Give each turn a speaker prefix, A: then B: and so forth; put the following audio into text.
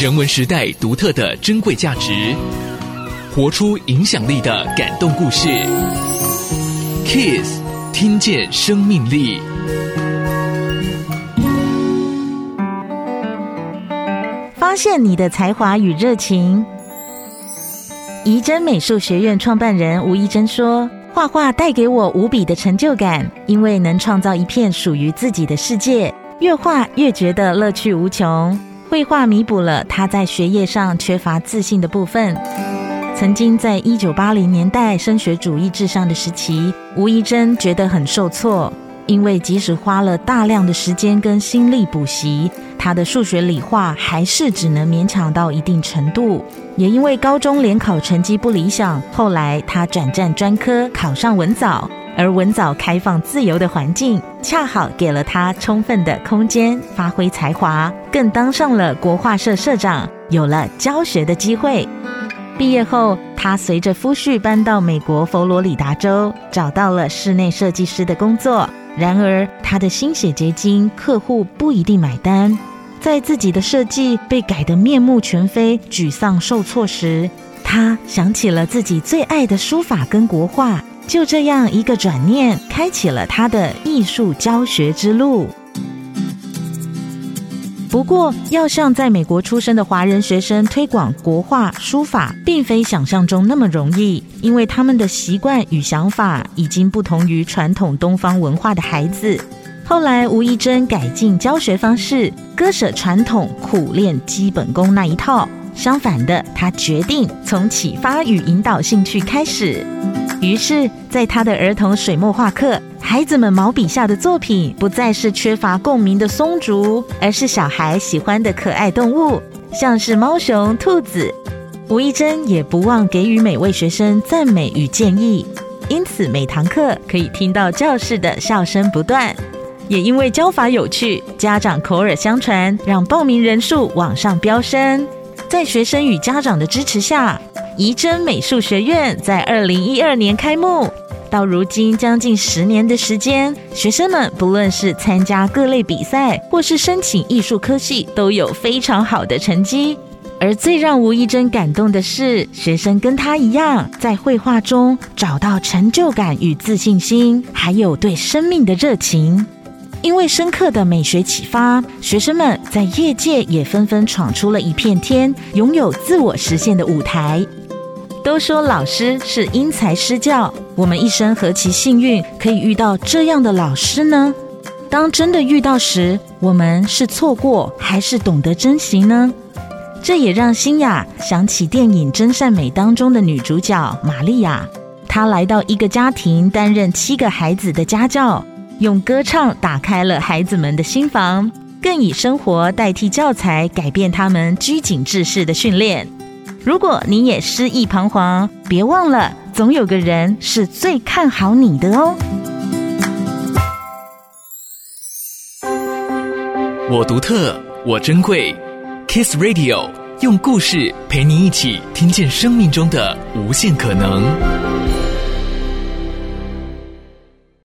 A: 人文时代独特的珍贵价值，活出影响力的感动故事。Kiss，听见生命力。
B: 发现你的才华与热情。仪真美术学院创办人吴仪真说：“画画带给我无比的成就感，因为能创造一片属于自己的世界。越画越觉得乐趣无穷。绘画弥补了他在学业上缺乏自信的部分。曾经在一九八零年代升学主义至上的时期，吴怡珍觉得很受挫，因为即使花了大量的时间跟心力补习。”他的数学、理化还是只能勉强到一定程度，也因为高中联考成绩不理想，后来他转战专科，考上文藻。而文藻开放自由的环境，恰好给了他充分的空间发挥才华，更当上了国画社社长，有了教学的机会。毕业后，他随着夫婿搬到美国佛罗里达州，找到了室内设计师的工作。然而，他的心血结晶，客户不一定买单。在自己的设计被改得面目全非、沮丧受挫时，他想起了自己最爱的书法跟国画，就这样一个转念，开启了他的艺术教学之路。不过，要向在美国出生的华人学生推广国画书法，并非想象中那么容易，因为他们的习惯与想法已经不同于传统东方文化的孩子。后来，吴仪真改进教学方式，割舍传统苦练基本功那一套。相反的，他决定从启发与引导兴趣开始。于是，在他的儿童水墨画课，孩子们毛笔下的作品不再是缺乏共鸣的松竹，而是小孩喜欢的可爱动物，像是猫熊、兔子。吴仪真也不忘给予每位学生赞美与建议，因此每堂课可以听到教室的笑声不断。也因为教法有趣，家长口耳相传，让报名人数往上飙升。在学生与家长的支持下，仪真美术学院在二零一二年开幕。到如今将近十年的时间，学生们不论是参加各类比赛，或是申请艺术科系，都有非常好的成绩。而最让吴仪真感动的是，学生跟他一样，在绘画中找到成就感与自信心，还有对生命的热情。因为深刻的美学启发，学生们在业界也纷纷闯出了一片天，拥有自我实现的舞台。都说老师是因材施教，我们一生何其幸运，可以遇到这样的老师呢？当真的遇到时，我们是错过还是懂得珍惜呢？这也让欣雅想起电影《真善美》当中的女主角玛利亚，她来到一个家庭，担任七个孩子的家教。用歌唱打开了孩子们的心房，更以生活代替教材，改变他们拘谨制式的训练。如果你也失意彷徨，别忘了，总有个人是最看好你的哦。
A: 我独特，我珍贵。Kiss Radio 用故事陪你一起听见生命中的无限可能。